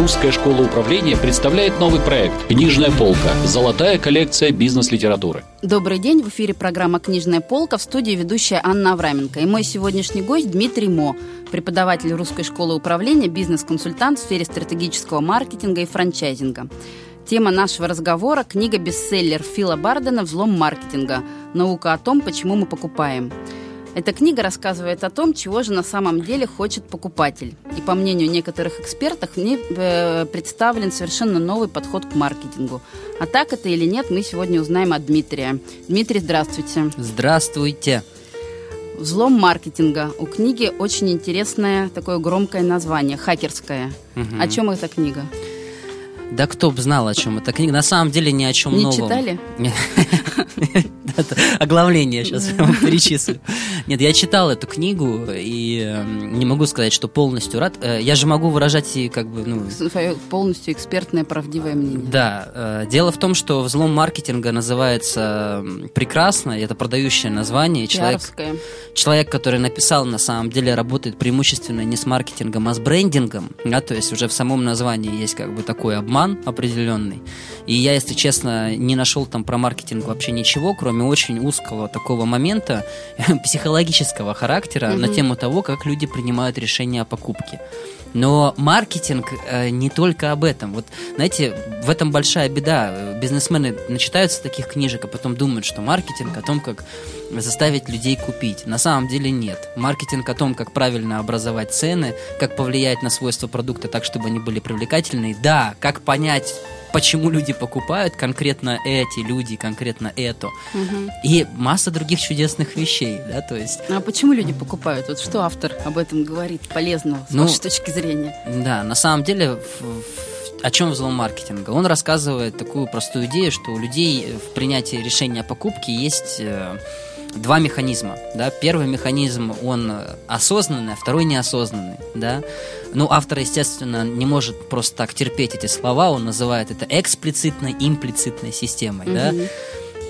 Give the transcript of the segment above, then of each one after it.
Русская школа управления представляет новый проект «Книжная полка. Золотая коллекция бизнес-литературы». Добрый день, в эфире программа «Книжная полка» в студии ведущая Анна Авраменко. И мой сегодняшний гость Дмитрий Мо, преподаватель Русской школы управления, бизнес-консультант в сфере стратегического маркетинга и франчайзинга. Тема нашего разговора – книга-бестселлер Фила Бардена «Взлом маркетинга. Наука о том, почему мы покупаем». Эта книга рассказывает о том, чего же на самом деле хочет покупатель. И по мнению некоторых экспертов, в ней э, представлен совершенно новый подход к маркетингу. А так это или нет, мы сегодня узнаем от Дмитрия. Дмитрий, здравствуйте. Здравствуйте. «Взлом маркетинга». У книги очень интересное такое громкое название, хакерское. Угу. О чем эта книга? Да кто бы знал, о чем эта книга. На самом деле ни о чем Не новом. читали? Оглавление сейчас перечислю. Нет, я читал эту книгу и эм, не могу сказать, что полностью рад. Э, я же могу выражать и как бы... Ну, Свое полностью экспертное, правдивое мнение. Да. Э, дело в том, что взлом маркетинга называется прекрасно, это продающее название. Человек, человек, который написал, на самом деле работает преимущественно не с маркетингом, а с брендингом. Да, то есть уже в самом названии есть как бы такой обман определенный. И я, если честно, не нашел там про маркетинг вообще ничего, кроме очень узкого такого момента психологического характера mm-hmm. на тему того, как люди принимают решения о покупке. Но маркетинг э, не только об этом. Вот, знаете, в этом большая беда. Бизнесмены начитаются таких книжек, а потом думают, что маркетинг о том, как заставить людей купить. На самом деле нет. Маркетинг о том, как правильно образовать цены, как повлиять на свойства продукта так, чтобы они были привлекательны. Да, как понять почему люди покупают конкретно эти люди, конкретно это. Угу. И масса других чудесных вещей, да, то есть... А почему люди покупают? Вот что автор об этом говорит полезного с ну, вашей точки зрения? Да, на самом деле о чем взлом маркетинга? Он рассказывает такую простую идею, что у людей в принятии решения о покупке есть э, два механизма. Да? Первый механизм, он осознанный, а второй неосознанный. Да? Ну, автор, естественно, не может просто так терпеть эти слова, он называет это эксплицитной, имплицитной системой. Mm-hmm.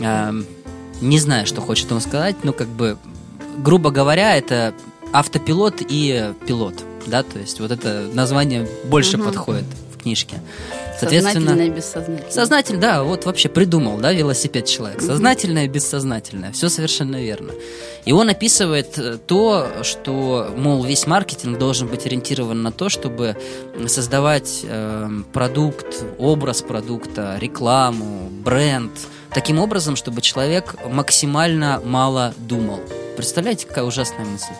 Да? А, не знаю, что хочет он сказать, но как бы, грубо говоря, это автопилот и пилот. Да? То есть вот это название больше mm-hmm. подходит в книжке. Сознательное и бессознательное. Сознательно, да, вот вообще придумал, да, велосипед человек. Сознательное и бессознательное. Все совершенно верно. И он описывает э, то, что, мол, весь маркетинг должен быть ориентирован на то, чтобы создавать э, продукт, образ продукта, рекламу, бренд, таким образом, чтобы человек максимально мало думал. Представляете, какая ужасная мысль?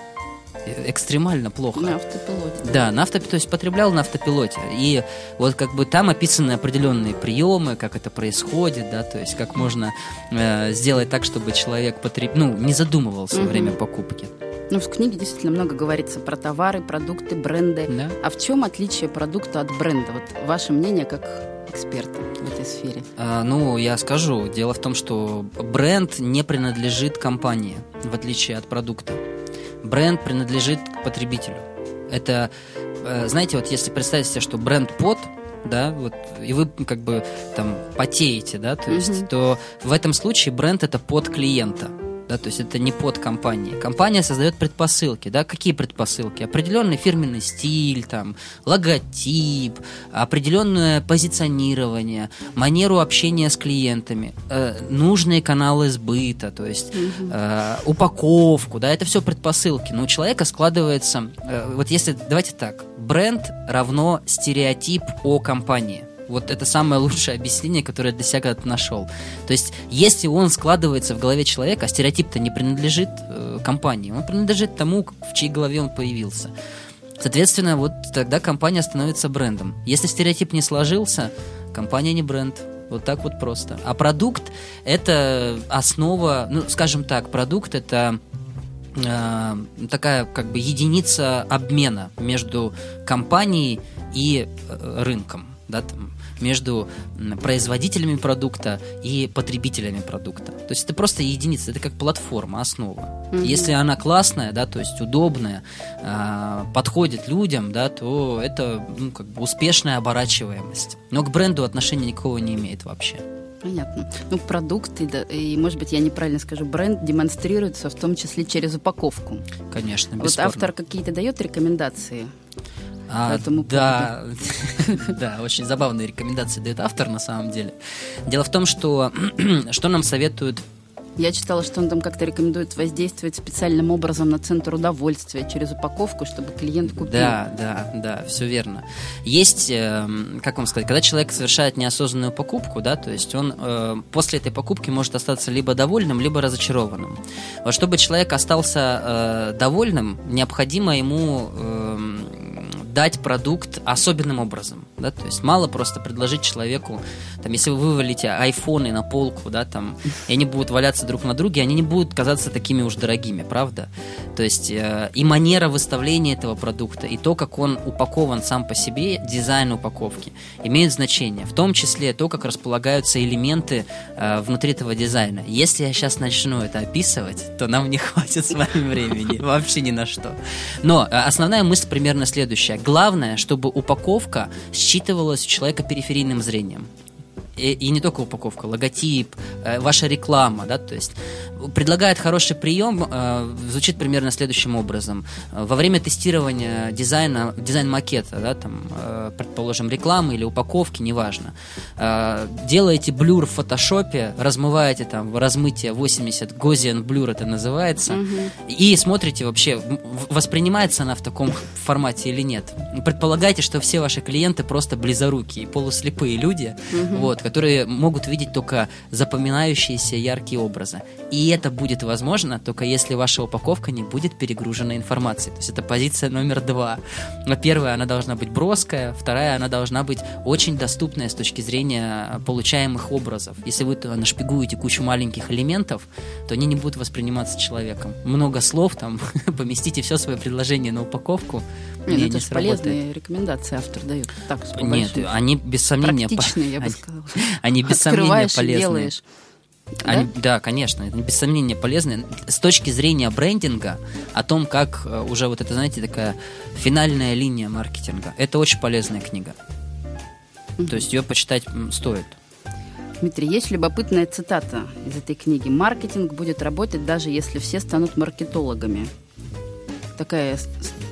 Экстремально плохо. На автопилоте. Да, на автопилоте, то есть потреблял на автопилоте. И вот как бы там описаны определенные приемы, как это происходит, да, то есть как можно э, сделать так, чтобы человек потреб... ну, не задумывался угу. во время покупки. Ну, в книге действительно много говорится про товары, продукты, бренды. Да? А в чем отличие продукта от бренда? Вот ваше мнение как эксперта в этой сфере? А, ну, я скажу. Дело в том, что бренд не принадлежит компании, в отличие от продукта бренд принадлежит к потребителю. Это, э, знаете, вот если представить себе, что бренд под, да, вот, и вы как бы там потеете, да, то есть, mm-hmm. то в этом случае бренд это под клиента да, то есть это не под компанией. Компания создает предпосылки, да, какие предпосылки? Определенный фирменный стиль, там, логотип, определенное позиционирование, манеру общения с клиентами, э, нужные каналы сбыта, то есть э, упаковку, да, это все предпосылки. Но у человека складывается, э, вот если, давайте так, бренд равно стереотип о компании – вот это самое лучшее объяснение, которое для себя когда-то нашел. То есть, если он складывается в голове человека, а стереотип-то не принадлежит э, компании, он принадлежит тому, в чьей голове он появился. Соответственно, вот тогда компания становится брендом. Если стереотип не сложился, компания не бренд. Вот так вот просто. А продукт – это основа, ну, скажем так, продукт – это э, такая как бы единица обмена между компанией и э, рынком да, там, между производителями продукта и потребителями продукта. То есть это просто единица, это как платформа, основа. Mm-hmm. Если она классная, да, то есть удобная, э, подходит людям, да, то это ну, как бы успешная оборачиваемость. Но к бренду отношения никакого не имеет вообще. Понятно. Ну, продукты, да, и, может быть, я неправильно скажу, бренд демонстрируется в том числе через упаковку. Конечно, бесспорно. Вот автор какие-то дает рекомендации а, по этому да, да, очень забавные рекомендации дает автор на самом деле. Дело в том, что что нам советуют я читала, что он там как-то рекомендует воздействовать специальным образом на центр удовольствия через упаковку, чтобы клиент купил. Да, да, да, все верно. Есть, э, как вам сказать, когда человек совершает неосознанную покупку, да, то есть он э, после этой покупки может остаться либо довольным, либо разочарованным. Вот чтобы человек остался э, довольным, необходимо ему э, дать продукт особенным образом, да, то есть мало просто предложить человеку, там, если вы вывалите айфоны на полку, да, там, и они будут валяться друг на друге, они не будут казаться такими уж дорогими, правда? То есть э, и манера выставления этого продукта, и то, как он упакован сам по себе, дизайн упаковки, имеет значение, в том числе то, как располагаются элементы э, внутри этого дизайна. Если я сейчас начну это описывать, то нам не хватит с вами времени, вообще ни на что. Но э, основная мысль примерно следующая Главное, чтобы упаковка считывалась у человека периферийным зрением и, и не только упаковка, логотип, э, ваша реклама, да, то есть предлагает хороший прием, э, звучит примерно следующим образом. Во время тестирования дизайна, дизайн-макета, да, там, э, предположим, рекламы или упаковки, неважно, э, делаете blur в фотошопе, размываете там размытие 80, Gaussian blur это называется, угу. и смотрите вообще, воспринимается она в таком формате или нет. Предполагайте, что все ваши клиенты просто близорукие, полуслепые люди, угу. вот, которые могут видеть только запоминающиеся яркие образы. И это будет возможно только если ваша упаковка не будет перегружена информацией. То есть это позиция номер два. Но первая, она должна быть броская, вторая, она должна быть очень доступная с точки зрения получаемых образов. Если вы нашпигуете кучу маленьких элементов, то они не будут восприниматься человеком. Много слов, там, поместите все свое предложение на упаковку, нет, не, это же полезные рекомендации автор дает. Так, Нет, они без сомнения... Практичные, я бы сказала. Они без сомнения полезные. Делаешь. Они, да? да, конечно, это без сомнения полезно. С точки зрения брендинга, о том, как э, уже вот это, знаете, такая финальная линия маркетинга, это очень полезная книга. Mm-hmm. То есть ее почитать стоит. Дмитрий, есть любопытная цитата из этой книги. Маркетинг будет работать даже если все станут маркетологами. Такая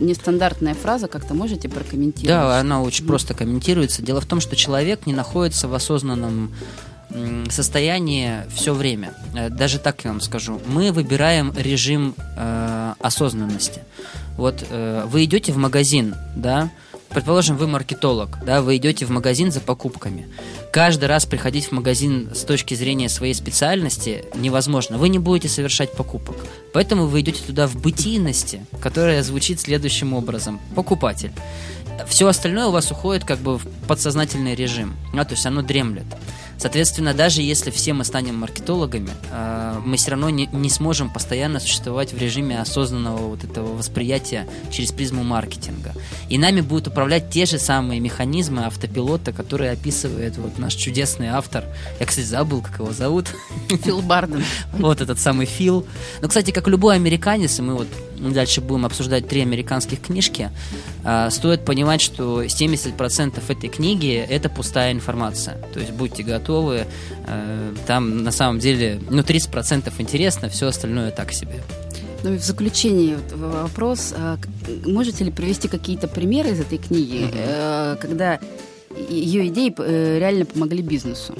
нестандартная фраза, как-то можете прокомментировать? Да, она очень mm-hmm. просто комментируется. Дело в том, что человек не находится в осознанном состояние все время. Э, даже так я вам скажу. Мы выбираем режим э, осознанности. Вот э, вы идете в магазин, да, предположим, вы маркетолог, да, вы идете в магазин за покупками. Каждый раз приходить в магазин с точки зрения своей специальности невозможно. Вы не будете совершать покупок. Поэтому вы идете туда в бытийности, которая звучит следующим образом. Покупатель. Все остальное у вас уходит как бы в подсознательный режим. Да, то есть оно дремлет. Соответственно, даже если все мы станем маркетологами, э, мы все равно не, не сможем постоянно существовать в режиме осознанного вот этого восприятия через призму маркетинга. И нами будут управлять те же самые механизмы автопилота, которые описывает вот наш чудесный автор. Я, кстати, забыл, как его зовут. Фил Барден. Вот этот самый Фил. Но, кстати, как любой американец, и мы вот дальше будем обсуждать три американских книжки, э, стоит понимать, что 70% этой книги – это пустая информация. То есть будьте готовы готовы. Э, там на самом деле, ну, 30% интересно, все остальное так себе. Ну и в заключение вопрос. А можете ли привести какие-то примеры из этой книги, mm-hmm. когда ее идеи э, реально помогли бизнесу?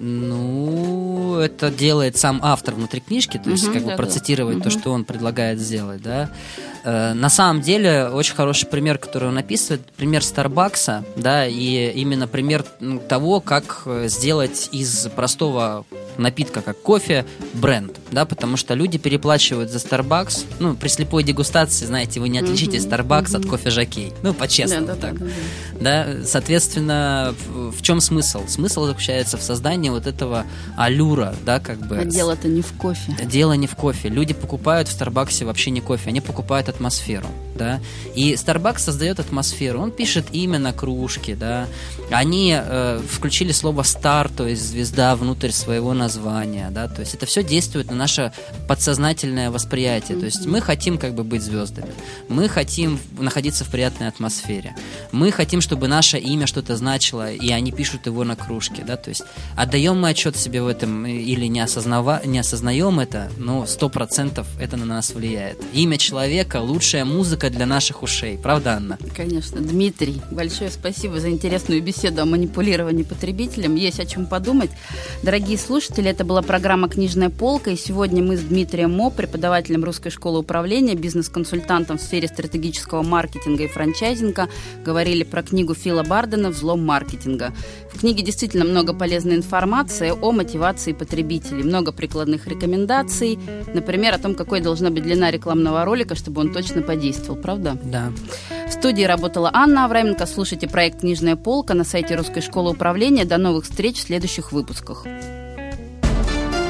Ну, это делает сам автор внутри книжки, то есть угу, как да, бы процитировать да. то, что он предлагает сделать, да. Э, на самом деле, очень хороший пример, который он описывает, пример Старбакса, да, и именно пример того, как э, сделать из простого напитка, как кофе, бренд, да, потому что люди переплачивают за Starbucks, ну, при слепой дегустации, знаете, вы не отличите mm-hmm. Starbucks mm-hmm. от кофе Жакей, ну, по-честному да, да, так, да, да, да. соответственно, в, чем смысл? Смысл заключается в создании вот этого аллюра, да, как бы. А дело-то не в кофе. Дело не в кофе. Люди покупают в Старбаксе вообще не кофе, они покупают атмосферу, да, и Starbucks создает атмосферу, он пишет имя на кружке, да, они э, включили слово star, то есть звезда внутрь своего названия, да, то есть это все действует на наше подсознательное восприятие. То есть мы хотим как бы быть звездами. Мы хотим находиться в приятной атмосфере. Мы хотим, чтобы наше имя что-то значило, и они пишут его на кружке. Да? То есть отдаем мы отчет себе в этом или не, осознава, не осознаем это, но сто процентов это на нас влияет. Имя человека – лучшая музыка для наших ушей. Правда, Анна? Конечно. Дмитрий, большое спасибо за интересную беседу о манипулировании потребителем. Есть о чем подумать. Дорогие слушатели, это была программа «Книжная полка», и сегодня мы с Дмитрием Мо, преподавателем Русской школы управления, бизнес-консультантом в сфере стратегического маркетинга и франчайзинга, говорили про книгу Фила Бардена «Взлом маркетинга». В книге действительно много полезной информации о мотивации потребителей, много прикладных рекомендаций, например, о том, какой должна быть длина рекламного ролика, чтобы он точно подействовал, правда? Да. В студии работала Анна Авраменко. Слушайте проект «Книжная полка» на сайте Русской школы управления. До новых встреч в следующих выпусках.